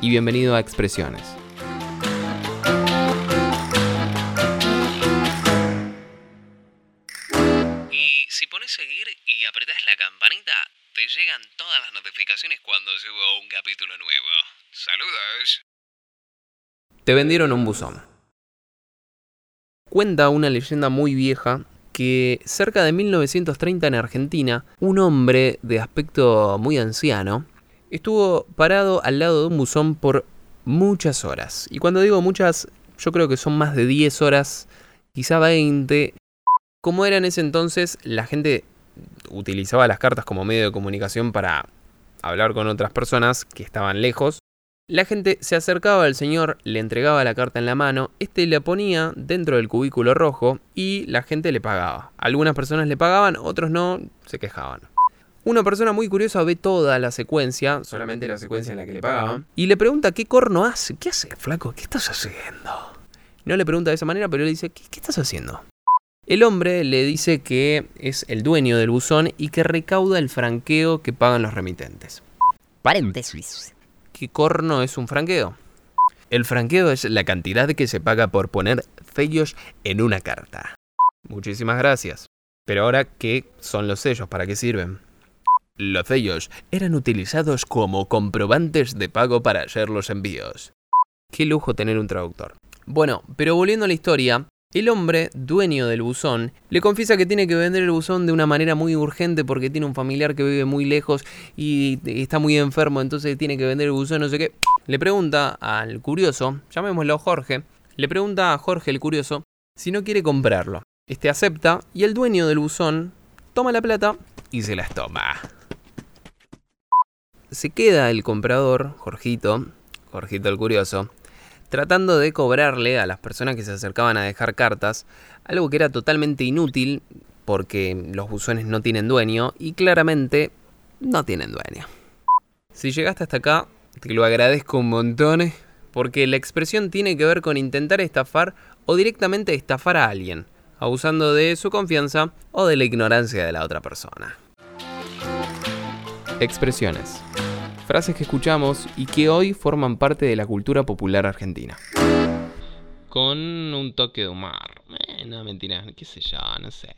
y bienvenido a Expresiones. Y si pones seguir y apretás la campanita, te llegan todas las notificaciones cuando subo un capítulo nuevo. Saludos. Te vendieron un buzón. Cuenta una leyenda muy vieja que cerca de 1930 en Argentina, un hombre de aspecto muy anciano estuvo parado al lado de un buzón por muchas horas. Y cuando digo muchas, yo creo que son más de 10 horas, quizá 20. Como era en ese entonces, la gente utilizaba las cartas como medio de comunicación para hablar con otras personas que estaban lejos. La gente se acercaba al señor, le entregaba la carta en la mano, este la ponía dentro del cubículo rojo y la gente le pagaba. Algunas personas le pagaban, otros no, se quejaban. Una persona muy curiosa ve toda la secuencia, solamente la secuencia en la que le pagaban, y le pregunta qué corno hace. ¿Qué hace, flaco? ¿Qué estás haciendo? No le pregunta de esa manera, pero le dice, ¿qué, qué estás haciendo? El hombre le dice que es el dueño del buzón y que recauda el franqueo que pagan los remitentes. Paréntesis. ¿Qué corno es un franqueo? El franqueo es la cantidad que se paga por poner sellos en una carta. Muchísimas gracias. Pero ahora, ¿qué son los sellos? ¿Para qué sirven? Los sellos eran utilizados como comprobantes de pago para hacer los envíos. Qué lujo tener un traductor. Bueno, pero volviendo a la historia, el hombre, dueño del buzón, le confiesa que tiene que vender el buzón de una manera muy urgente porque tiene un familiar que vive muy lejos y está muy enfermo, entonces tiene que vender el buzón, no sé qué. Le pregunta al curioso, llamémoslo Jorge, le pregunta a Jorge el curioso si no quiere comprarlo. Este acepta y el dueño del buzón toma la plata y se las toma. Se queda el comprador, Jorgito, Jorgito el curioso, tratando de cobrarle a las personas que se acercaban a dejar cartas algo que era totalmente inútil porque los buzones no tienen dueño y claramente no tienen dueño. Si llegaste hasta acá, te lo agradezco un montón porque la expresión tiene que ver con intentar estafar o directamente estafar a alguien, abusando de su confianza o de la ignorancia de la otra persona. Expresiones. Frases que escuchamos y que hoy forman parte de la cultura popular argentina. Con un toque de humor. Eh, no, mentira, qué sé yo, no sé.